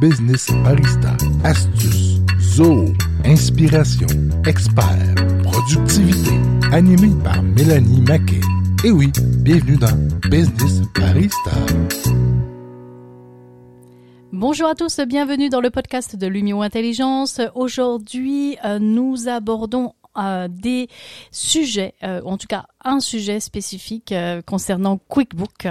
business barista, astuces, zoo, inspiration, expert, productivité, animé par Mélanie Maquet. Et oui, bienvenue dans Business Barista. Bonjour à tous, bienvenue dans le podcast de Lumio Intelligence. Aujourd'hui, euh, nous abordons euh, des sujets, euh, en tout cas un sujet spécifique euh, concernant QuickBook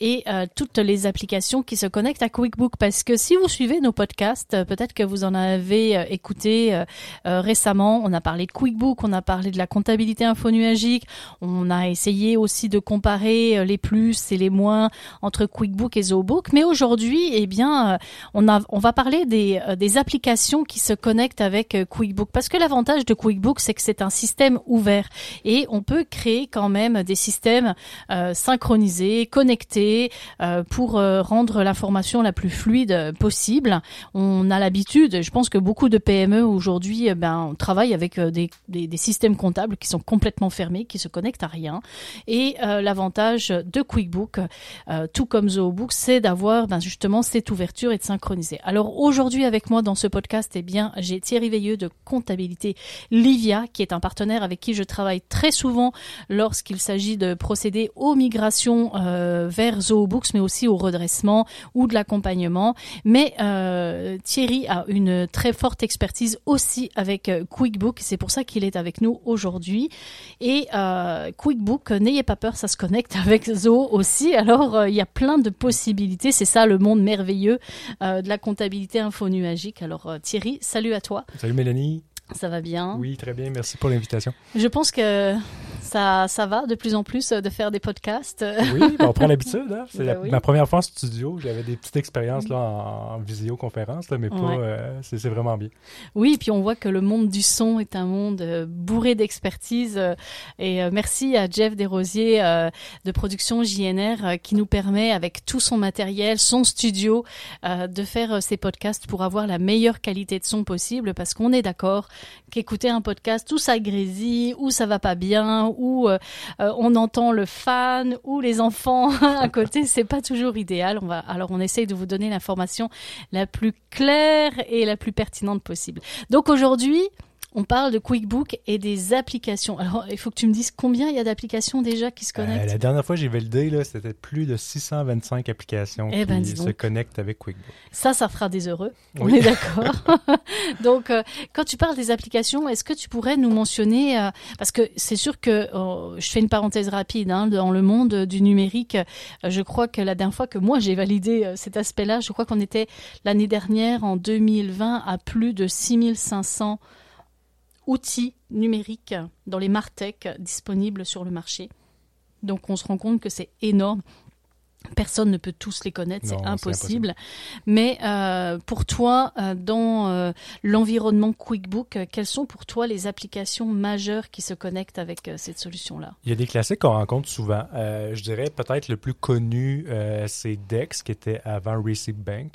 et euh, toutes les applications qui se connectent à QuickBook. Parce que si vous suivez nos podcasts, euh, peut-être que vous en avez écouté récemment. On a parlé de QuickBook, on a parlé de la comptabilité infonuagique, on a essayé aussi de comparer les plus et les moins entre QuickBook et ZooBook. Mais aujourd'hui, eh bien, on, a, on va parler des, des applications qui se connectent avec QuickBook. Parce que l'avantage de QuickBook, c'est que c'est un système ouvert et on peut créer quand même des systèmes euh, synchronisés, connectés euh, pour euh, rendre l'information la plus fluide possible. On a l'habitude, je pense que beaucoup de PME aujourd'hui eh ben, on travaille avec des, systèmes comptables qui sont complètement fermés, qui se connectent à rien. Et l'avantage de QuickBook, tout comme ZooBook, c'est d'avoir ben, justement cette ouverture et de synchroniser. Alors aujourd'hui avec moi dans ce podcast, eh bien j'ai Thierry Veilleux de Comptabilité Livia, qui est un partenaire avec qui je travaille très souvent lorsqu'il s'agit de procéder aux migrations euh, vers ZooBooks, mais aussi au redressement ou de l'accompagnement. Mais euh, Thierry a une très forte expertise aussi avec euh, QuickBook. C'est pour ça qu'il est avec nous aujourd'hui. Et euh, QuickBook, n'ayez pas peur, ça se connecte avec Zoo aussi. Alors, il y a plein de possibilités. C'est ça le monde merveilleux de la comptabilité infonuagique. Alors, Thierry, salut à toi. Salut Mélanie. Ça va bien Oui, très bien. Merci pour l'invitation. Je pense que ça, ça va de plus en plus euh, de faire des podcasts. Oui, ben, on prend l'habitude. Hein? C'est ben oui. ma première fois en studio. J'avais des petites expériences là, en, en visioconférence, là, mais pas. Ouais. Euh, c'est vraiment bien. Oui, et puis on voit que le monde du son est un monde euh, bourré d'expertise. Euh, et merci à Jeff Desrosiers de production JNR qui nous permet, avec tout son matériel, son studio, de faire ces podcasts pour avoir la meilleure qualité de son possible. Parce qu'on est d'accord qu'écouter un podcast où ça grésille, où ça va pas bien, où euh, on entend le fan ou les enfants à côté, c'est pas toujours idéal. On va, alors on essaye de vous donner l'information la plus claire et la plus pertinente possible. Donc aujourd'hui, on parle de QuickBook et des applications. Alors, il faut que tu me dises combien il y a d'applications déjà qui se connectent. Euh, la dernière fois, j'ai validé, là, c'était plus de 625 applications eh ben, qui se connectent avec QuickBook. Ça, ça fera des heureux. On est d'accord. donc, euh, quand tu parles des applications, est-ce que tu pourrais nous mentionner, euh, parce que c'est sûr que, oh, je fais une parenthèse rapide, hein, dans le monde du numérique, je crois que la dernière fois que moi j'ai validé cet aspect-là, je crois qu'on était l'année dernière, en 2020, à plus de 6500 outils numériques dans les Martech disponibles sur le marché. Donc on se rend compte que c'est énorme. Personne ne peut tous les connaître, c'est impossible. impossible. Mais euh, pour toi, euh, dans euh, l'environnement QuickBook, quelles sont pour toi les applications majeures qui se connectent avec cette solution-là? Il y a des classiques qu'on rencontre souvent. Je dirais peut-être le plus connu, c'est Dex, qui était avant Receipt Bank.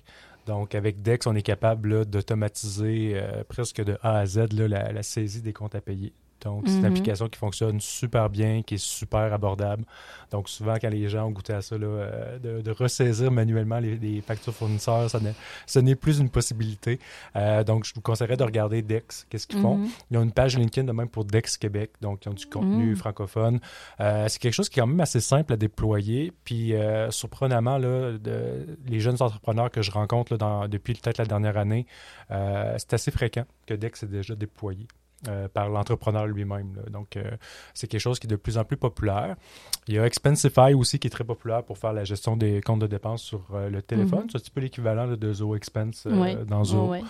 Donc, avec DEX, on est capable d'automatiser euh, presque de A à Z la, saisie des comptes à payer. Donc, c'est mm -hmm. une application qui fonctionne super bien, qui est super abordable. Donc, souvent, quand les gens ont goûté à ça, là, euh, de, de, ressaisir manuellement les, les factures fournisseurs, ça ce n'est plus une possibilité. Euh, donc, je vous conseillerais de regarder Dex, qu'est-ce qu'ils font? Mm -hmm. Ils ont une page LinkedIn de même pour Dex Québec, donc ils ont du contenu mm -hmm. francophone. Euh, c'est quelque chose qui est quand même assez simple à déployer. Puis, surprenamment, là, de, les jeunes entrepreneurs que je rencontre là, dans, depuis peut-être la dernière année, c'est assez fréquent que Dex est déjà déployé. Euh, par l'entrepreneur lui-même. Donc, euh, c'est quelque chose qui est de plus en plus populaire. Il y a Expensify aussi qui est très populaire pour faire la gestion des comptes de dépenses sur euh, le téléphone. Mm -hmm. C'est un petit peu l'équivalent de Zoho Expense oui. dans Zoho. Oui.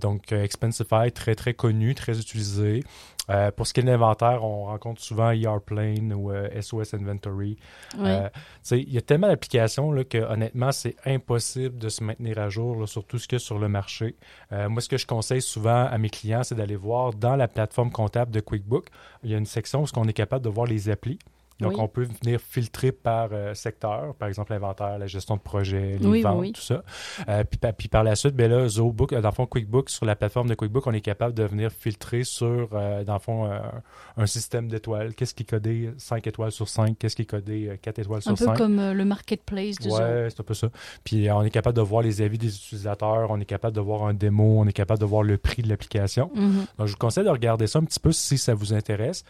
donc, Expensify, très, très connu, très utilisé. Euh, pour ce qui est de l'inventaire, on rencontre souvent ERPlane ou euh, SOS Inventory. Oui. il y a tellement d'applications que honnêtement, c'est impossible de se maintenir à jour là, sur tout ce qu'il y a sur le marché. moi, ce que je conseille souvent à mes clients, c'est d'aller voir dans la plateforme comptable de QuickBook, il y a une section où on est capable de voir les applis. Donc, Oui. on peut venir filtrer par euh, secteur, par exemple l'inventaire, la gestion de projet, les Oui, ventes, oui. tout ça. Euh, puis, pa- puis par la suite, ben là, ZooBook, euh, dans le fond, QuickBook, sur la plateforme de QuickBook, on est capable de venir filtrer sur, euh, dans le fond, euh, un système d'étoiles. Qu'est-ce qui est codé 5 étoiles sur 5? Qu'est-ce qui est codé euh, 4 étoiles Un sur peu 5? comme euh, le marketplace de Zoho. Ouais, c'est un peu ça. Puis on est capable de voir les avis des utilisateurs, on est capable de voir un démo, on est capable de voir le prix de l'application. Mhm. Donc je vous conseille de regarder ça un petit peu si ça vous intéresse.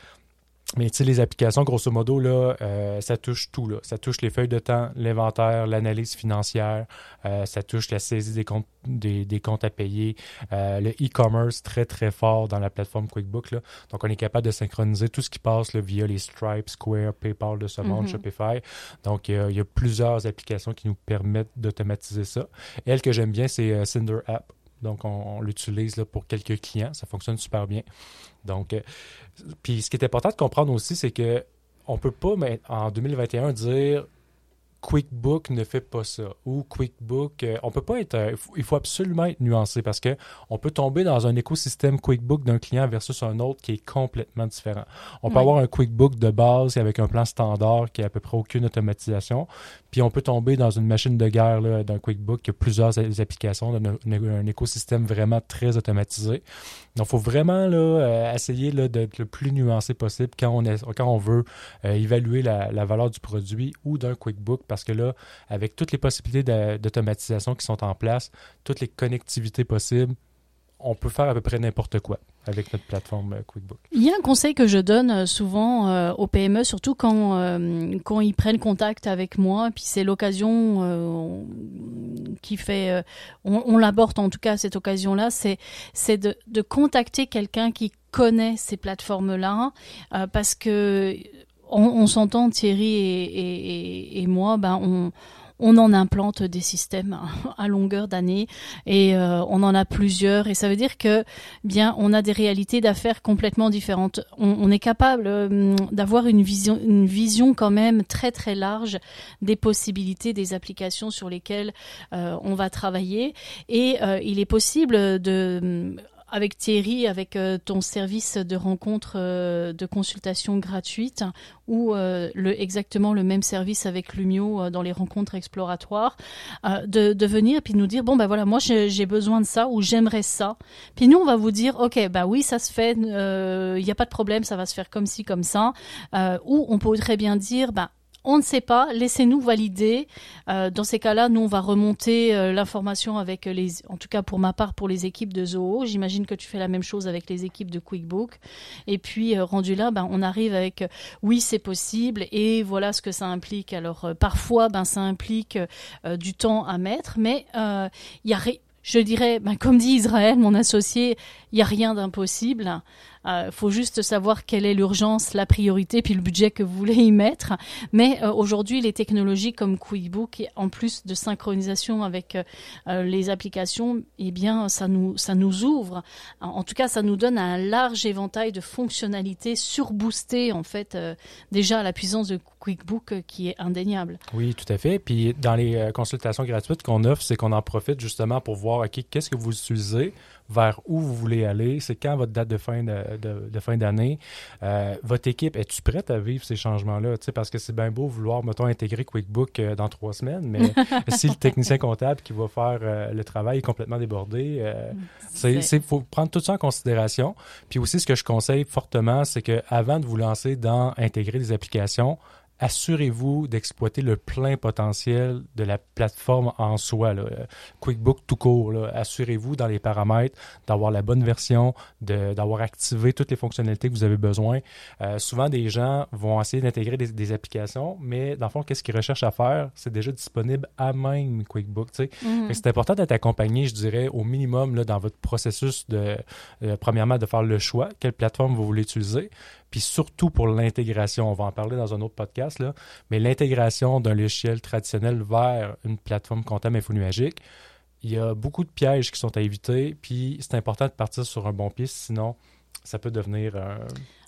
Mais tu sais, les applications, grosso modo, là, euh, ça touche tout. Là. Ça touche les feuilles de temps, l'inventaire, l'analyse financière, euh, ça touche la saisie des comptes, des, des comptes à payer, euh, le e-commerce très très fort dans la plateforme QuickBook. Là. Donc on est capable de synchroniser tout ce qui passe là, via les Stripe, Square, PayPal de ce monde, Mhm. Shopify. Donc il y, a, il y a plusieurs applications qui nous permettent d'automatiser ça. Elle que j'aime bien, c'est euh, Cinder App. Donc, on, l'utilise pour quelques clients. Ça fonctionne super bien. Donc, euh, puis ce qui est important de comprendre aussi, c'est que on peut pas mais, en 2021 dire QuickBook ne fait pas ça ou QuickBook, euh, on peut pas être, euh, il faut- absolument être nuancé parce que on peut tomber dans un écosystème QuickBook d'un client versus un autre qui est complètement différent. On peut avoir un QuickBook de base avec un plan standard qui a à peu près aucune automatisation, puis on peut tomber dans une machine de guerre d'un QuickBook qui a plusieurs applications, d'un un, un écosystème vraiment très automatisé. Donc, il faut vraiment là, euh, essayer d'être le plus nuancé possible quand on, est, quand on veut évaluer la, la valeur du produit ou d'un QuickBook, parce que là, avec toutes les possibilités d'a- d'automatisation qui sont en place, toutes les connectivités possibles, on peut faire à peu près n'importe quoi avec notre plateforme euh, QuickBook. Il y a un conseil que je donne euh, souvent euh, aux PME, surtout quand, quand ils prennent contact avec moi, puis c'est l'occasion qui fait, on, on l'aborde en tout cas à cette occasion-là, c'est de, de contacter quelqu'un qui connaît ces plateformes-là, parce que on, on s'entend Thierry et, et, et- moi, ben on on en implante des systèmes à longueur d'année et euh, on en a plusieurs et ça veut dire que bien on a des réalités d'affaires complètement différentes. On, on est capable euh, d'avoir une vision, une vision quand même très très large des possibilités des applications sur lesquelles euh, on va travailler et euh, il est possible de avec Thierry, avec euh, ton service de rencontre euh, de consultation gratuite ou euh, le, exactement le même service avec Lumio dans les rencontres exploratoires, de, de venir puis de nous dire bon ben voilà moi j'ai besoin de ça ou j'aimerais ça. Puis nous on va vous dire ok bah oui ça se fait, il n'y a pas de problème, ça va se faire comme ci comme ça. Ou on peut très bien dire bah on ne sait pas, laissez-nous valider. Euh, dans ces cas-là, nous, on va remonter euh, l'information avec les, en tout cas pour ma part, pour les équipes de Zoho. J'imagine que tu fais la même chose avec les équipes de QuickBook. Et puis, euh, rendu là, ben, on arrive avec, euh, oui, c'est possible, et voilà ce que ça implique. Alors, euh, parfois, ben, ça implique euh, du temps à mettre, mais il y a je dirais, ben, comme dit Israël, mon associé, il n'y a rien d'impossible. Euh, faut juste savoir quelle est l'urgence, la priorité, puis le budget que vous voulez y mettre. Mais euh, aujourd'hui, les technologies comme QuickBook, en plus de synchronisation avec euh, les applications, eh bien, ça nous, ça nous ouvre. En tout cas, ça nous donne un large éventail de fonctionnalités surboostées, en fait, euh, déjà à la puissance de QuickBook euh, qui est indéniable. Oui, tout à fait. Puis dans les euh, consultations gratuites qu'on offre, c'est qu'on en profite justement pour voir, OK, qu'est-ce que vous utilisez, vers où vous voulez aller, c'est quand votre date de fin de, de, de fin d'année. Euh, votre équipe, es-tu prête à vivre ces changements-là? Parce que c'est bien beau vouloir, mettons, intégrer QuickBook euh, dans trois semaines, mais si le technicien comptable qui va faire euh, le travail est complètement débordé, c'est, c'est, faut prendre tout ça en considération. Puis aussi, ce que je conseille fortement, c'est que avant de vous lancer dans intégrer des applications, assurez-vous d'exploiter le plein potentiel de la plateforme en soi. Là. QuickBook tout court. Assurez-vous dans les paramètres d'avoir la bonne version, d'avoir activé toutes les fonctionnalités que vous avez besoin. Euh, souvent, des gens vont essayer d'intégrer des, des, applications, mais dans le fond, qu'est-ce qu'ils recherchent à faire? C'est déjà disponible à même QuickBook. Mm-hmm. C'est important d'être accompagné, je dirais, au minimum là, dans votre processus de, euh, premièrement, de faire le choix, quelle plateforme vous voulez utiliser, puis surtout pour l'intégration. On va en parler dans un autre podcast, là, mais l'intégration d'un logiciel traditionnel vers une plateforme comptable infonuagique, il y a beaucoup de pièges qui sont à éviter, puis c'est important de partir sur un bon pied, sinon ça peut devenir un,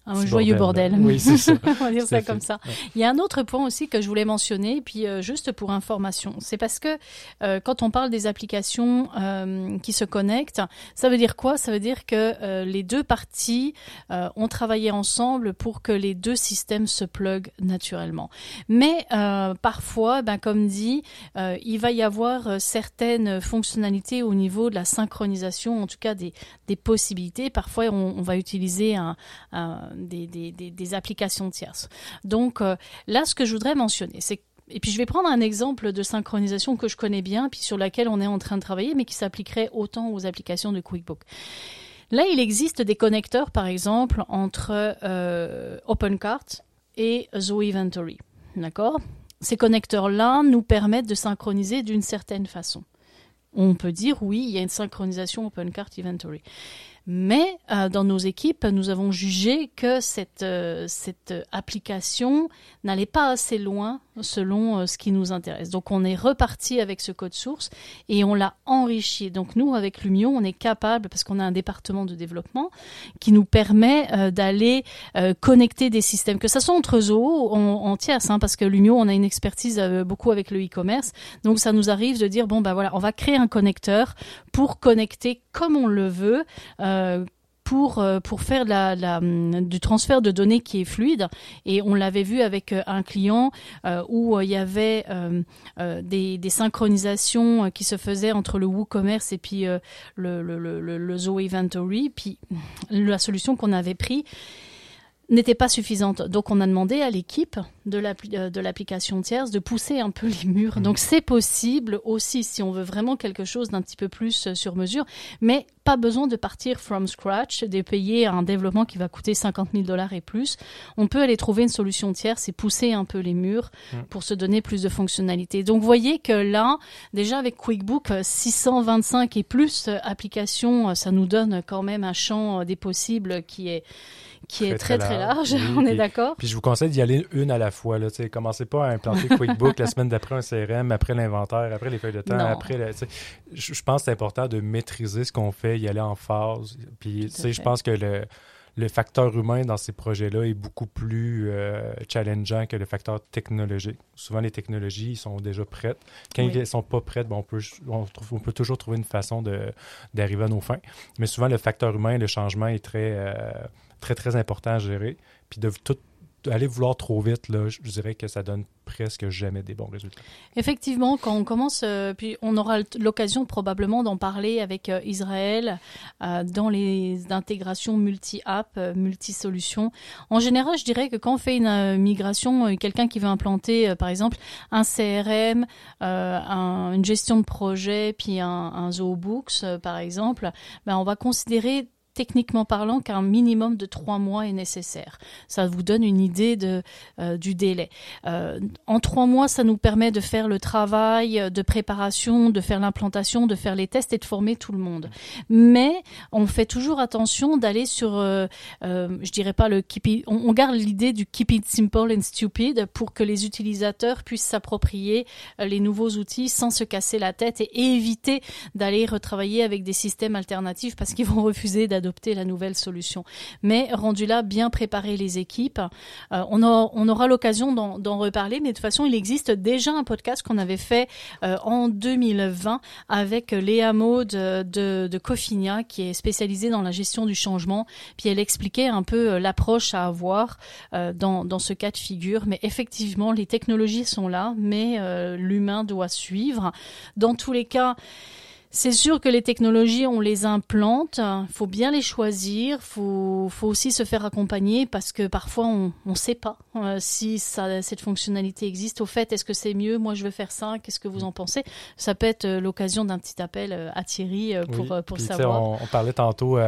un joyeux bordel. Oui, c'est ça. On va dire ça comme ça. Il y a un autre point aussi que je voulais mentionner, puis euh, juste pour information, c'est parce que euh, quand on parle des applications euh, qui se connectent, ça veut dire quoi? Ça veut dire que les deux parties ont travaillé ensemble pour que les deux systèmes se pluguent naturellement. Mais parfois, ben, comme dit, il va y avoir certaines fonctionnalités au niveau de la synchronisation, en tout cas des, des possibilités. Parfois, on, on va utiliser un, un des, applications tierces. Donc euh, là, ce que je voudrais mentionner, c'est et puis je vais prendre un exemple de synchronisation que je connais bien, puis sur laquelle on est en train de travailler, mais qui s'appliquerait autant aux applications de QuickBook. Là, il existe des connecteurs, par exemple, entre euh, OpenCart et Zoe Inventory. D'accord? Ces connecteurs-là nous permettent de synchroniser d'une certaine façon. On peut dire, oui, il y a une synchronisation OpenCart Inventory. Mais euh, dans nos équipes, nous avons jugé que cette, euh, cette application n'allait pas assez loin selon euh, ce qui nous intéresse. Donc on est reparti avec ce code source et on l'a enrichi. Donc nous, avec Lumio, on est capable, parce qu'on a un département de développement qui nous permet d'aller connecter des systèmes, que ce soit entre Zoho en, en tierce, hein, parce que Lumio, on a une expertise beaucoup avec le e-commerce. Donc ça nous arrive de dire, bon, ben voilà, on va créer un connecteur pour connecter comme on le veut. Euh, pour, euh, pour faire la, du transfert de données qui est fluide. Et on l'avait vu avec euh, un client où il y avait des, des, synchronisations qui se faisaient entre le WooCommerce et puis le, le, Inventory. Puis la solution qu'on avait prise n'était pas suffisante. Donc on a demandé à l'équipe de euh, l'application tierce de pousser un peu les murs. Donc c'est possible aussi si on veut vraiment quelque chose d'un petit peu plus euh, sur mesure, mais pas besoin de partir from scratch, de payer un développement qui va coûter 50 000 dollars et plus. On peut aller trouver une solution tierce et pousser un peu les murs pour se donner plus de fonctionnalités. Donc vous voyez que là, déjà avec QuickBook 625 et plus applications, ça nous donne quand même un champ des possibles qui est qui est très, très, large, on est d'accord. Puis je vous conseille d'y aller une à la fois. Là, commencez pas à implanter QuickBook la semaine d'après un CRM, après l'inventaire, après les feuilles de temps, après... je, pense que c'est important de maîtriser ce qu'on fait, y aller en phase. Puis je pense que le le facteur humain dans ces projets-là est beaucoup plus euh, challengeant que le facteur technologique. Souvent, les technologies sont déjà prêtes. Quand elles ne sont pas prêtes, on, peut, on, peut toujours trouver une façon d'arriver à nos fins. Mais souvent, le facteur humain, le changement est très, euh, très, très important à gérer. Puis de tout aller vouloir trop vite, là, je dirais que ça donne presque jamais des bons résultats. Effectivement, quand on commence, euh, puis on aura l'occasion probablement d'en parler avec euh, Israël euh, dans les intégrations multi-app, multi-solutions. En général, je dirais que quand on fait une migration, quelqu'un qui veut implanter, par exemple, un CRM, une gestion de projet, puis un, un Zoobooks, par exemple, ben, on va considérer techniquement parlant qu'un minimum de trois mois est nécessaire. Ça vous donne une idée euh, du délai. Euh, en trois mois, ça nous permet de faire le travail de préparation, de faire l'implantation, de faire les tests et de former tout le monde. Mais on fait toujours attention d'aller sur, euh, je dirais pas le keep it, on, garde l'idée du keep it simple and stupid pour que les utilisateurs puissent s'approprier les nouveaux outils sans se casser la tête et éviter d'aller retravailler avec des systèmes alternatifs parce qu'ils vont refuser d'adopter adopter la nouvelle solution. Mais rendu là, bien préparer les équipes. Euh, on, aura l'occasion d'en reparler, mais de toute façon, il existe déjà un podcast qu'on avait fait euh, en 2020 avec Léa Maud de, de Cofinia, qui est spécialisée dans la gestion du changement. Puis elle expliquait un peu euh, l'approche à avoir dans ce cas de figure. Mais effectivement, les technologies sont là, mais l'humain doit suivre. Dans tous les cas, c'est sûr que les technologies, on les implante, il faut bien les choisir, il faut, faut, aussi se faire accompagner parce que parfois on ne sait pas euh, si ça, cette fonctionnalité existe. Au fait, est-ce que c'est mieux? Moi, je veux faire ça, qu'est-ce que vous en pensez? Ça peut être euh, l'occasion d'un petit appel euh, à Thierry pour, pour savoir. On, on, parlait tantôt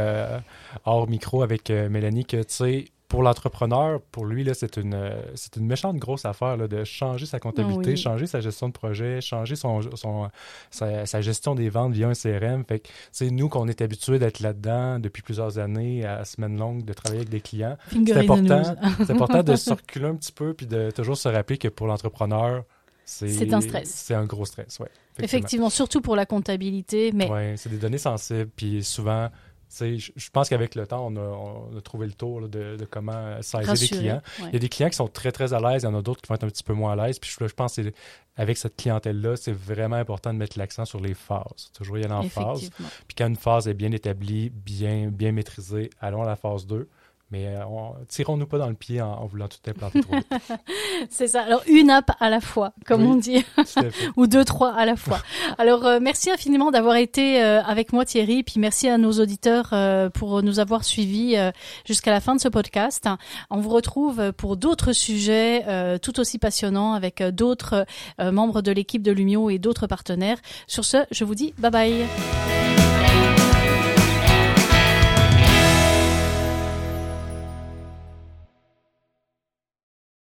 hors micro avec Mélanie que, tu sais, pour l'entrepreneur, pour lui, c'est une, c'est une méchante grosse affaire de changer sa comptabilité, changer sa gestion de projet, changer son, son sa, gestion des ventes via un CRM. Fait que, nous, qu'on est habitué d'être là-dedans depuis plusieurs années, à semaine longue, de travailler avec des clients, c'est important, c'est important de circuler un petit peu puis de toujours se rappeler que pour l'entrepreneur, c'est un stress. C'est un gros stress, oui. Effectivement. effectivement. surtout pour la comptabilité. Mais... Oui, c'est des données sensibles, puis souvent, je pense qu'avec le temps, on a, trouvé le tour de, comment saisir les clients. Il y a des clients qui sont très, très à l'aise, il y en a d'autres qui vont être un petit peu moins à l'aise. Puis je, pense qu'avec cette clientèle-là, c'est vraiment important de mettre l'accent sur les phases. Toujours y aller en phase. Puis quand une phase est bien établie, bien, bien maîtrisée, allons à la phase 2. Mais euh, tirons-nous pas dans le pied en, voulant tout implanter trop vite. c'est ça. Alors, une app à la fois, comme on dit. Ou deux, trois à la fois. Alors, euh, merci infiniment d'avoir été euh, avec moi, Thierry. Puis merci à nos auditeurs pour nous avoir suivis jusqu'à la fin de ce podcast. On vous retrouve pour d'autres sujets tout aussi passionnants avec d'autres membres de l'équipe de Lumio et d'autres partenaires. Sur ce, je vous dis bye bye.